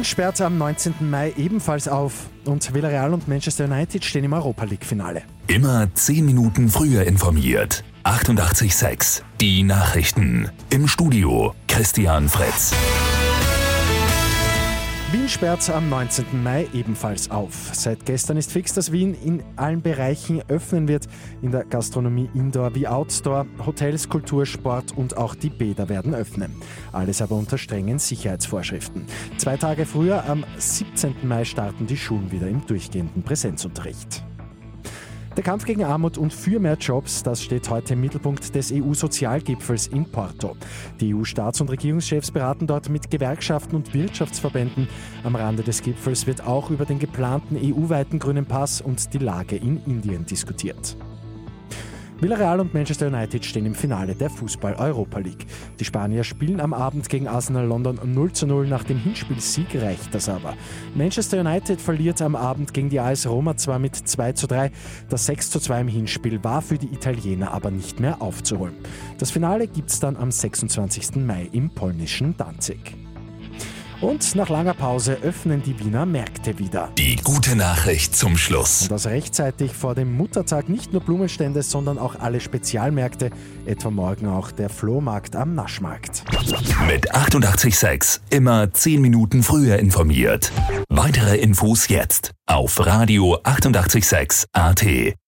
Wien sperrt am 19. Mai ebenfalls auf und Villarreal und Manchester United stehen im Europa League-Finale. Immer 10 Minuten früher informiert. 88.6 Die Nachrichten. Im Studio Christian Fritz. Wien sperrt am 19. Mai ebenfalls auf. Seit gestern ist fix, dass Wien in allen Bereichen öffnen wird. In der Gastronomie Indoor wie Outdoor, Hotels, Kultur, Sport und auch die Bäder werden öffnen. Alles aber unter strengen Sicherheitsvorschriften. Zwei Tage früher, am 17. Mai, starten die Schulen wieder im durchgehenden Präsenzunterricht. Der Kampf gegen Armut und für mehr Jobs, das steht heute im Mittelpunkt des EU-Sozialgipfels in Porto. Die EU-Staats- und Regierungschefs beraten dort mit Gewerkschaften und Wirtschaftsverbänden. Am Rande des Gipfels wird auch über den geplanten EU-weiten grünen Pass und die Lage in Indien diskutiert. Villarreal und Manchester United stehen im Finale der Fußball-Europa League. Die Spanier spielen am Abend gegen Arsenal London 0 zu 0. Nach dem Hinspielsieg reicht das aber. Manchester United verliert am Abend gegen die AS Roma zwar mit 2 zu 3. Das 6 zu 2 im Hinspiel war für die Italiener aber nicht mehr aufzuholen. Das Finale gibt es dann am 26. Mai im polnischen Danzig. Und nach langer Pause öffnen die Wiener Märkte wieder. Die gute Nachricht zum Schluss. Und das rechtzeitig vor dem Muttertag nicht nur Blumenstände, sondern auch alle Spezialmärkte, etwa morgen auch der Flohmarkt am Naschmarkt. Mit 886 immer 10 Minuten früher informiert. Weitere Infos jetzt auf Radio 886 AT.